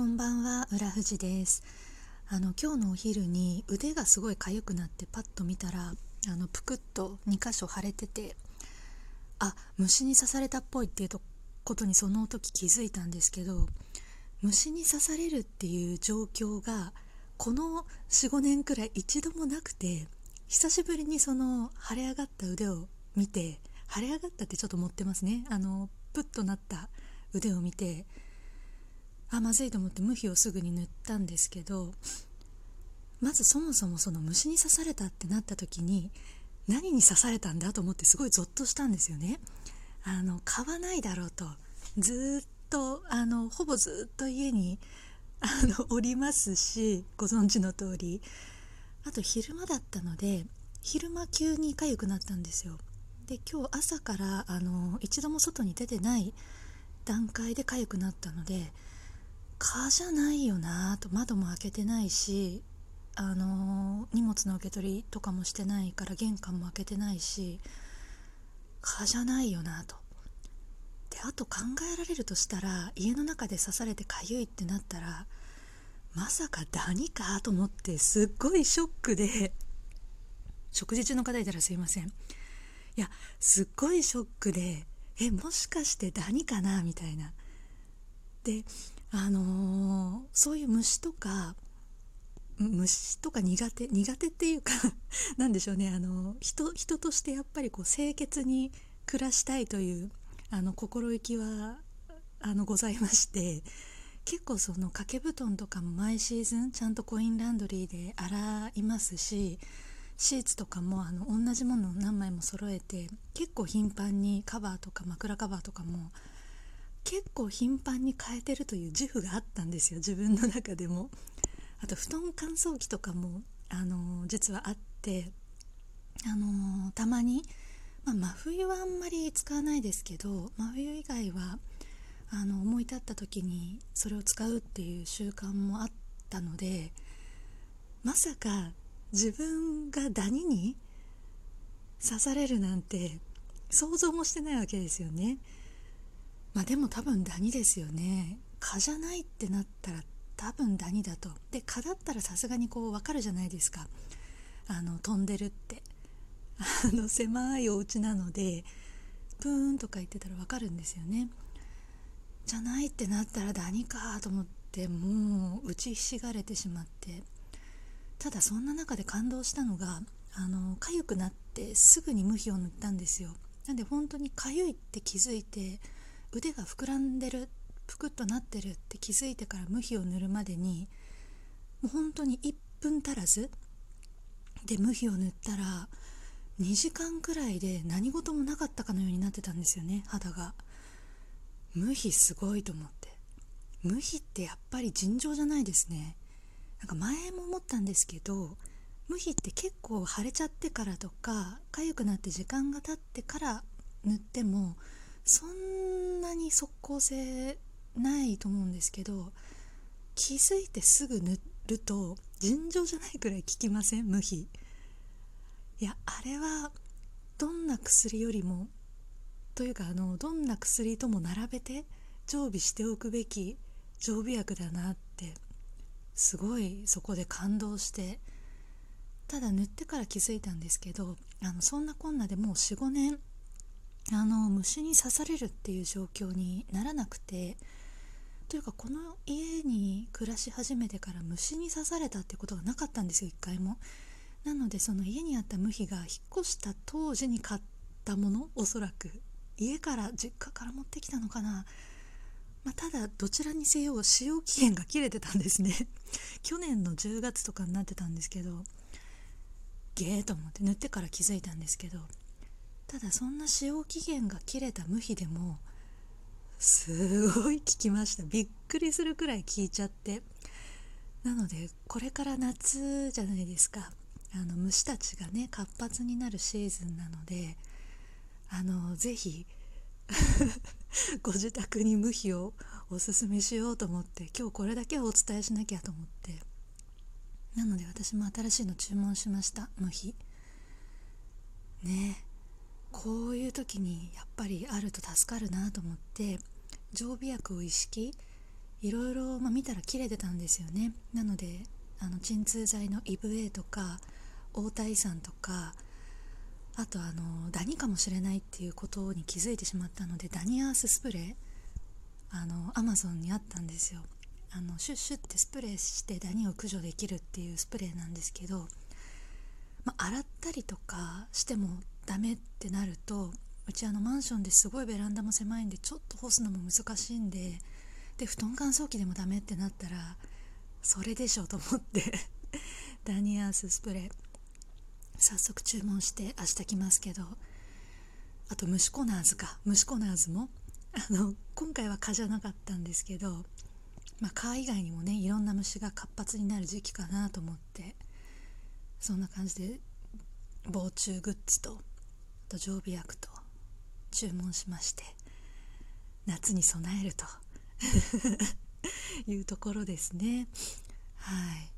こんばんは浦富士です。あの今日のお昼に腕がすごい痒くなってパッと見たらあのぷくっと2箇所腫れててあ虫に刺されたっぽいっていうことにその時気づいたんですけど虫に刺されるっていう状況がこの45年くらい一度もなくて久しぶりにその腫れ上がった腕を見て腫れ上がったってちょっと持ってますね。あのプッとなった腕を見てあまずいと思って無比をすぐに塗ったんですけどまずそもそもその虫に刺されたってなった時に何に刺されたんだと思ってすごいゾッとしたんですよね。あの買わないだろうと。ずっとあのほぼずっと家にあのおりますしご存知の通り。あと昼間だったので昼間急に痒くなったんですよ。で今日朝からあの一度も外に出てない段階で痒くなったので蚊じゃないよなと窓も開けてないしあの荷物の受け取りとかもしてないから玄関も開けてないし蚊じゃないよなと。であと考えられるとしたら家の中で刺されてかゆいってなったらまさかダニかと思ってすっごいショックで。食事中の方いたらすいません。いやすっごいショックでえもしかしてダニかなみたいな。であのー、そういう虫とか虫とか苦手苦手っていうか 何でしょうね。あの人人としてやっぱりこう清潔に暮らしたいというあの心意気はあのございまして結構その掛け布団とかも毎シーズンちゃんとコインランドリーで洗いますしシーツとかもあの同じものを何枚も揃えて結構頻繁にカバーとか枕カバーとかも結構頻繁に変えてるという自負があったんですよ 自分の中でもあと布団乾燥機とかもあの実はあってあのたまに、まあ、真冬はあんまり使わないですけど真冬以外はあの思い立った時にそれを使うっていう習慣もあったのでまさか自分がダニに刺されるなんて想像もしてないわけですよね。まあでも多分ダニですよね。蚊じゃないってなったら多分ダニだと。で蚊だったらさすがにこう分かるじゃないですか。あの飛んでるって。あの狭いお家なのでプーンとか言ってたら分かるんですよね。じゃないってなったらダニかと思ってもう打ちひしがれてしまって。ただそんな中で感動したのがあの痒くなってすぐに無比を塗ったんですよ。なんで本当に痒いって気づいて腕が膨らんでるぷくっとなってるって気づいてから無比を塗るまでにもう本当に1分足らずで無比を塗ったら2時間くらいで何事もなかったかのようになってたんですよね肌が。無比すごいと思って。無比ってやっぱり尋常じゃないですね。なんか前も思ったんですけど無比って結構腫れちゃってからとか痒くなって時間が経ってから塗ってもそんなに即効性ないと思うんですけど気づいてすぐ塗ると尋常じゃないくらい効きません？無比。いやあれはどんな薬よりもというかあのどんな薬とも並べて常備しておくべき常備薬だなってすごいそこで感動してただ塗ってから気づいたんですけどあのそんなこんなでもう45年あの虫に刺されるっていう状況にならなくてというかこの家に暮らし始めてから虫に刺されたってことがなかったんですよ一回も。なのでその家にあった無比が引っ越した当時に買ったものおそらく。家から実家から持ってきたのかな、まあ、ただどちらにせよ使用期限が切れてたんですね。去年の10月とかになってたんですけどゲーと思って塗ってから気づいたんですけどただそんな使用期限が切れた無比でもすごい効きました。びっくりするくらい効いちゃって。なのでこれから夏じゃないですか。あの虫たちがね活発になるシーズンなのであのぜひ ご自宅に無比をおすすめしようと思って今日これだけはお伝えしなきゃと思って。なので私も新しいの注文しました。無比。ね。こういう時にやっぱりあると助かるなと思って常備薬を意識いろいろ、まあ、見たら切れてたんですよね。なのであの鎮痛剤のイブ A とか大体さんとかあとあのダニかもしれないっていうことに気づいてしまったのでダニアーススプレーあのアマゾンにあったんですよ。あのシュッシュってスプレーしてダニを駆除できるっていうスプレーなんですけど、まあ、洗ったりとかしてもダメってなるとうちあのマンションですごいベランダも狭いんでちょっと干すのも難しいんでで布団乾燥機でもダメってなったらそれでしょと思って ダニアーススプレー。早速注文して明日来ますけどあと虫コナーズか虫コナーズもあの今回は蚊じゃなかったんですけど、まあ、蚊以外にもねいろんな虫が活発になる時期かなと思ってそんな感じで防虫グッズとと常備薬と注文しまして夏に備えると いうところですね。はい。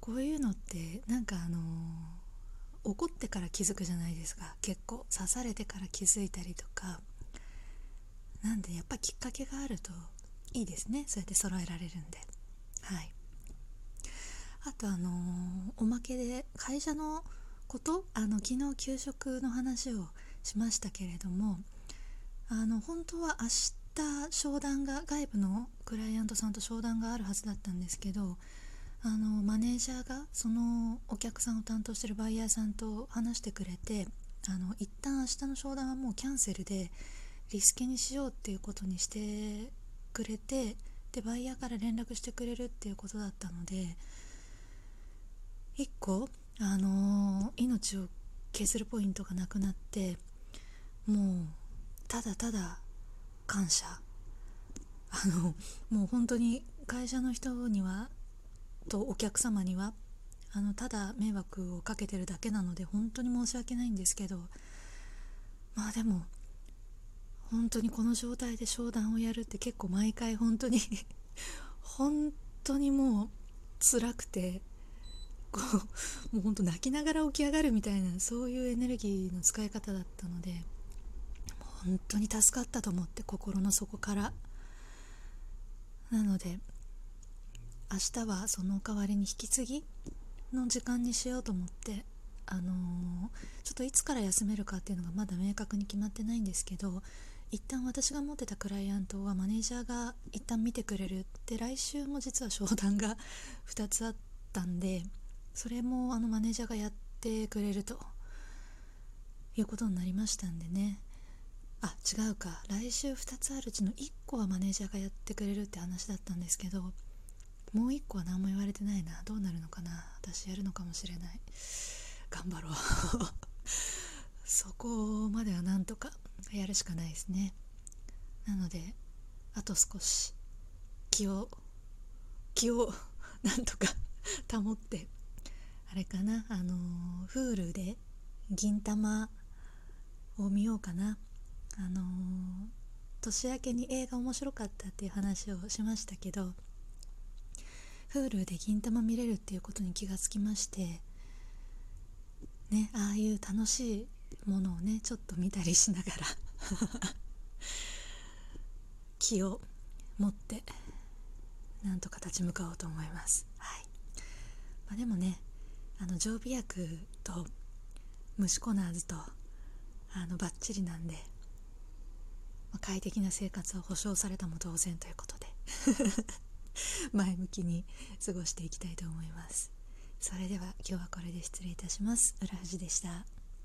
こういうのってなんかあの怒ってから気づくじゃないですか。結構刺されてから気づいたりとか。なんでやっぱきっかけがあるといいですね。そうやって揃えられるんで。はい。あとあのー、おまけで会社のこと？あの昨日給食の話をしましたけれどもあの本当は明日商談が外部のクライアントさんと商談があるはずだったんですけどあのマネージャーがそのお客さんを担当してるバイヤーさんと話してくれてあの一旦明日の商談はもうキャンセルでリスケにしようっていうことにしてくれてでバイヤーから連絡してくれるっていうことだったので1個、あのー、命を削るポイントがなくなってもうただただ感謝。あのもう本当に会社の人にはとお客様にはあのただ迷惑をかけてるだけなので本当に申し訳ないんですけどまあでも本当にこの状態で商談をやるって結構毎回本当に本当にもう辛くてこう もう本当泣きながら起き上がるみたいなそういうエネルギーの使い方だったので本当に助かったと思って心の底から。なので明日はその代わりに引き継ぎの時間にしようと思ってあのー、ちょっといつから休めるかっていうのがまだ明確に決まってないんですけど一旦私が持ってたクライアントはマネージャーが一旦見てくれる。って来週も実は商談が2つあったんでそれもあのマネージャーがやってくれると。いうことになりましたんでね。あ違うか。来週2つあるうちの1個はマネージャーがやってくれるって話だったんですけどもう1個は何も言われてないな。どうなるのかな。私やるのかもしれない。頑張ろう。そこまではなんとかやるしかないですね。なのであと少し気を気をなんとか保ってあれかな？あの Hulu で銀玉を見ようかな。あの、年明けに映画面白かったっていう話をしましたけど Hulu で銀玉見れるっていうことに気がつきましてねああいう楽しいものをねちょっと見たりしながら 気を持ってなんとか立ち向かおうと思います。はい。まあ、でもねあの常備薬と虫コナーズとあのバッチリなんでまあ、快適な生活を保障されたも同然ということで 前向きに過ごしていきたいと思います。それでは今日はこれで失礼いたします。浦橋でした。